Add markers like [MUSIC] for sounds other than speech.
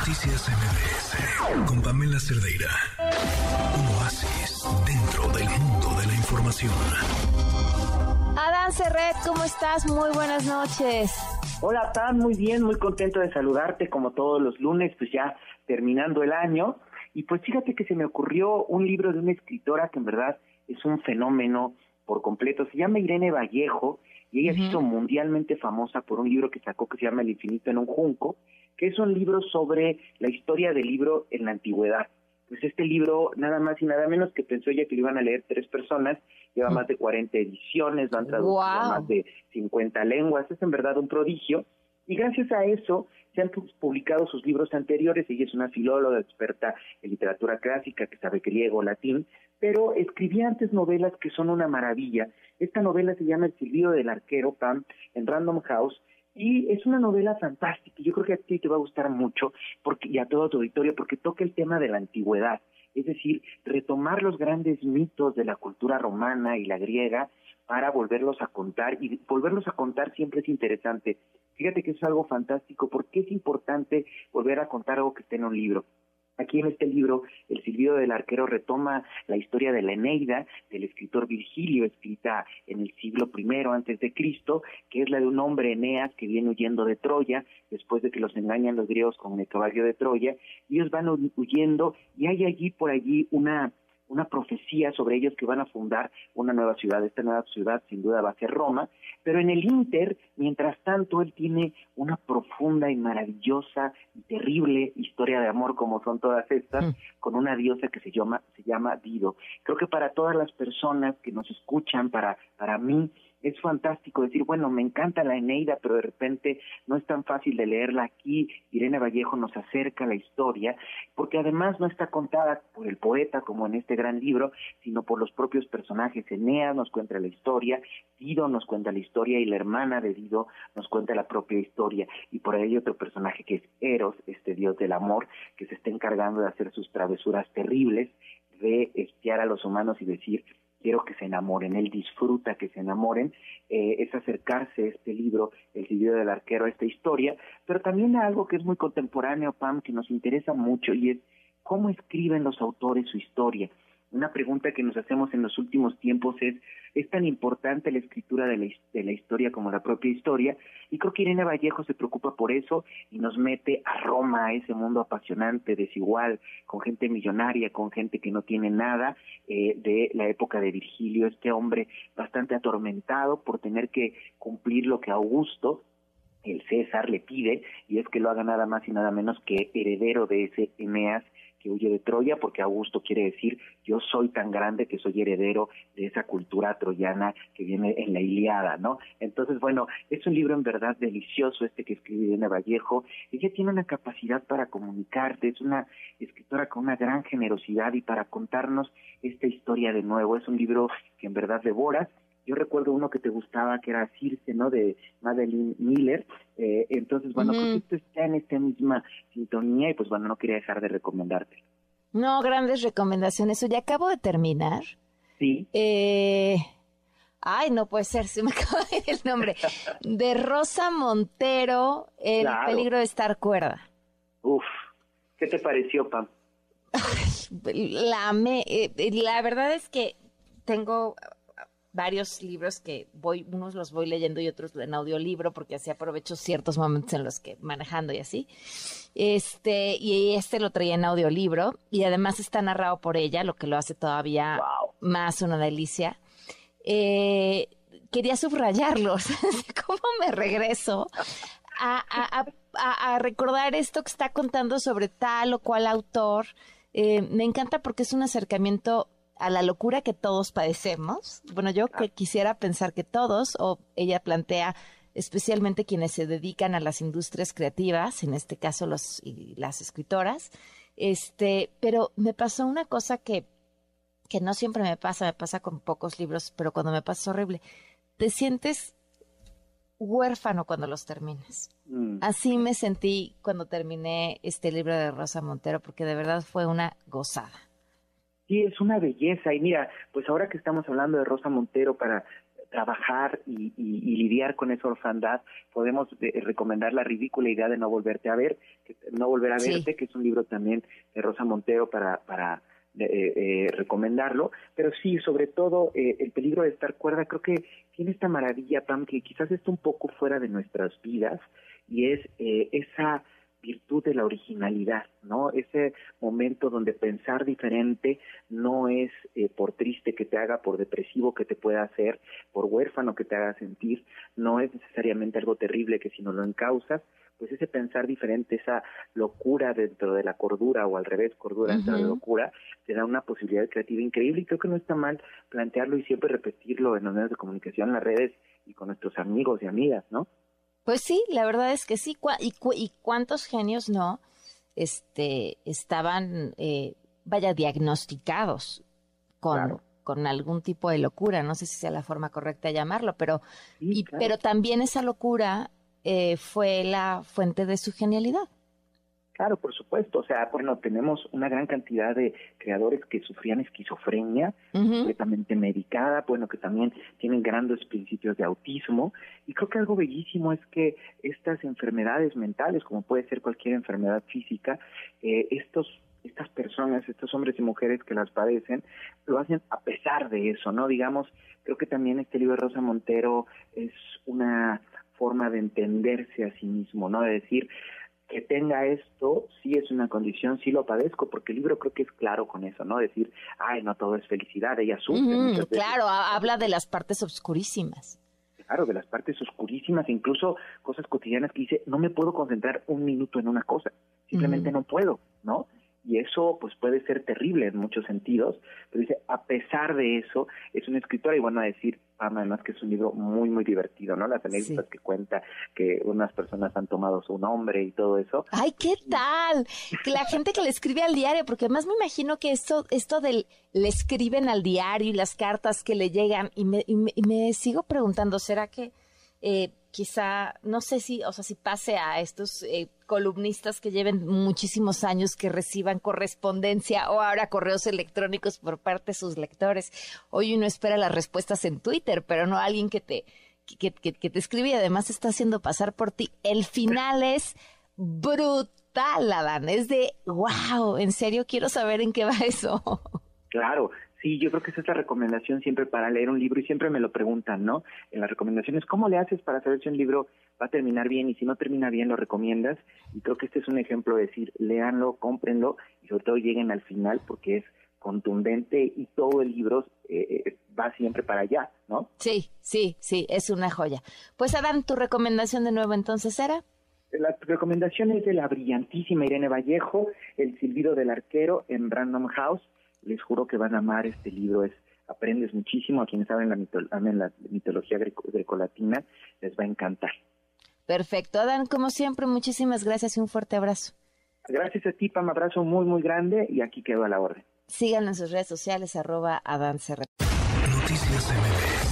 Noticias MBS con Pamela Cerdeira. Un oasis dentro del mundo de la información. Adán Serret, ¿cómo estás? Muy buenas noches. Hola, Tan, muy bien, muy contento de saludarte como todos los lunes, pues ya terminando el año. Y pues fíjate que se me ocurrió un libro de una escritora que en verdad es un fenómeno por completo. Se llama Irene Vallejo y ella se hizo mundialmente famosa por un libro que sacó que se llama El infinito en un junco, que es un libro sobre la historia del libro en la antigüedad. Pues este libro, nada más y nada menos que pensó ella que lo iban a leer tres personas, lleva más de 40 ediciones, lo han traducido a más de 50 lenguas, es en verdad un prodigio. Y gracias a eso se han publicado sus libros anteriores. Ella es una filóloga experta en literatura clásica que sabe griego, latín, pero escribía antes novelas que son una maravilla. Esta novela se llama El silbido del arquero, Pam, en Random House, y es una novela fantástica. Yo creo que a ti te va a gustar mucho porque, y a todo tu auditorio porque toca el tema de la antigüedad. Es decir, retomar los grandes mitos de la cultura romana y la griega para volverlos a contar. Y volverlos a contar siempre es interesante. Fíjate que es algo fantástico porque es importante volver a contar algo que esté en un libro. Aquí en este libro, El silbido del arquero retoma la historia de la Eneida del escritor Virgilio, escrita en el siglo I antes de Cristo, que es la de un hombre Eneas que viene huyendo de Troya después de que los engañan los griegos con el caballo de Troya. Ellos van huyendo y hay allí por allí una una profecía sobre ellos que van a fundar una nueva ciudad. Esta nueva ciudad sin duda va a ser Roma, pero en el Inter, mientras tanto, él tiene una profunda y maravillosa y terrible historia de amor como son todas estas, mm. con una diosa que se llama, se llama Dido. Creo que para todas las personas que nos escuchan, para, para mí, es fantástico decir, bueno, me encanta la Eneida, pero de repente no es tan fácil de leerla aquí. Irene Vallejo nos acerca a la historia, porque además no está contada por el poeta como en este gran libro, sino por los propios personajes. Eneas nos cuenta la historia, Dido nos cuenta la historia y la hermana de Dido nos cuenta la propia historia. Y por ahí hay otro personaje que es Eros, este dios del amor, que se está encargando de hacer sus travesuras terribles, de espiar a los humanos y decir, quiero que se enamoren, él disfruta que se enamoren, eh, es acercarse a este libro, El libro del arquero, a esta historia, pero también a algo que es muy contemporáneo, Pam, que nos interesa mucho y es cómo escriben los autores su historia. Una pregunta que nos hacemos en los últimos tiempos es, ¿es tan importante la escritura de la, de la, historia como la propia historia? Y creo que Irene Vallejo se preocupa por eso y nos mete a Roma, a ese mundo apasionante, desigual, con gente millonaria, con gente que no tiene nada, eh, de la época de Virgilio, este hombre bastante atormentado por tener que cumplir lo que Augusto, el César, le pide, y es que lo haga nada más y nada menos que heredero de ese Eneas que huye de Troya, porque Augusto quiere decir yo soy tan grande que soy heredero de esa cultura troyana que viene en la Iliada, ¿no? Entonces, bueno, es un libro en verdad delicioso este que escribe Irene Vallejo. Ella tiene una capacidad para comunicarte, es una escritora con una gran generosidad y para contarnos esta historia de nuevo. Es un libro que en verdad devoras yo recuerdo uno que te gustaba, que era Circe, ¿no? De Madeline Miller. Eh, entonces, bueno, creo que esto está en esta misma sintonía y pues bueno, no quería dejar de recomendarte. No, grandes recomendaciones. Oye, acabo de terminar. Sí. Eh... Ay, no puede ser, se me [LAUGHS] acaba el nombre. De Rosa Montero, El peligro de estar cuerda. Uf, ¿qué te pareció, Pam? [LAUGHS] La, me, eh, la verdad es que tengo varios libros que voy, unos los voy leyendo y otros en audiolibro porque así aprovecho ciertos momentos en los que manejando y así. Este, y este lo traía en audiolibro y además está narrado por ella, lo que lo hace todavía más una delicia. Eh, quería subrayarlos, [LAUGHS] ¿cómo me regreso a, a, recordar esto que está contando sobre tal o cual autor? Eh, me encanta porque es un acercamiento a la locura que todos padecemos. Bueno, yo que quisiera pensar que todos, o ella plantea especialmente quienes se dedican a las industrias creativas, en este caso los y las escritoras, este, pero me pasó una cosa que que no siempre me pasa, me pasa con pocos libros, pero cuando me pasa es horrible. Te sientes huérfano cuando los terminas. Mm. Así me sentí cuando terminé este libro de Rosa Montero, porque de verdad fue una gozada. Sí, es una belleza. Y mira, pues ahora que estamos hablando de Rosa Montero para trabajar y, lidiar con esa orfandad, podemos eh, recomendar La ridícula idea de no volverte a ver, que, no volver a verte, que es un libro también de Rosa Montero para, para eh, eh, recomendarlo, pero sí, sobre todo el peligro de estar cuerda, creo que tiene esta maravilla, Pam, que quizás está un poco fuera de nuestras vidas, y es esa virtud de la originalidad, ¿no? Ese momento donde pensar diferente no es eh, por triste que te haga, por depresivo que te pueda hacer, por huérfano que te haga sentir, no es necesariamente algo terrible que si no lo encausas, pues ese pensar diferente, esa locura dentro de la cordura o al revés, cordura dentro de la locura, te da una posibilidad creativa increíble y creo que no está mal plantearlo y siempre repetirlo en los medios de comunicación, en las redes y con nuestros amigos y amigas, ¿no? Pues sí, la verdad es que sí. ¿Y, y cuántos genios no este, estaban, eh, vaya, diagnosticados con, con algún tipo de locura? No sé si sea la forma correcta de llamarlo, pero, y, pero también esa locura eh, fue la fuente de su genialidad. Claro, por supuesto. O sea, bueno, tenemos una gran cantidad de creadores que sufrían esquizofrenia completamente medicada, bueno, que también tienen grandes principios de autismo. Y creo que algo bellísimo es que estas enfermedades mentales, como puede ser cualquier enfermedad física, eh, estos estas personas, estos hombres y mujeres que las padecen, lo hacen a pesar de eso, ¿no? Digamos, creo que también este libro de Rosa Montero es una forma de entenderse a sí mismo, ¿no? De decir, que tenga esto sí es una condición, sí lo padezco, porque el libro creo que es claro con eso, ¿no? Decir, ay, no todo es felicidad, ella sufre. claro, habla de las partes oscurísimas. Claro, de las partes oscurísimas, incluso cosas cotidianas que dice, no me puedo concentrar un minuto en una cosa, simplemente no puedo, ¿no? y eso pues puede ser terrible en muchos sentidos, pero dice, a pesar de eso, es una escritora y bueno a decir, además que es un libro muy, muy divertido, ¿no? Las anécdotas que cuenta que unas personas han tomado su nombre y todo eso. ¡Ay, qué tal! Que la gente que le escribe al diario, porque además me imagino que esto, esto del le escriben al diario y las cartas que le llegan, y me, y me sigo preguntando, ¿será que eh, quizá, no sé si, o sea, si pase a estos eh, columnistas que lleven muchísimos años que reciban correspondencia o ahora correos electrónicos por parte de sus lectores. Hoy uno espera las respuestas en Twitter, pero no alguien que te, que, que, que te escribe y además está haciendo pasar por ti. El final es brutal, Adán. Es de, wow, en serio quiero saber en qué va eso. Claro, Sí, yo creo que esa es la recomendación siempre para leer un libro y siempre me lo preguntan, ¿no? En las recomendaciones, ¿cómo le haces para saber si un libro va a terminar bien y si no termina bien lo recomiendas? Y creo que este es un ejemplo de decir, léanlo, cómprenlo y sobre todo lleguen al final porque es contundente y todo el libro eh, eh, va siempre para allá, ¿no? Sí, sí, sí, es una joya. Pues Adán, tu recomendación de nuevo entonces era... La recomendación es de la brillantísima Irene Vallejo, El silbido del arquero en Random House les juro que van a amar este libro, es aprendes muchísimo, a quienes saben la, la mitología grecolatina, les va a encantar. Perfecto, Adán, como siempre, muchísimas gracias y un fuerte abrazo. Gracias a ti, Pam, abrazo muy, muy grande y aquí quedo a la orden. Síganlo en sus redes sociales, arroba Adán Noticias MBS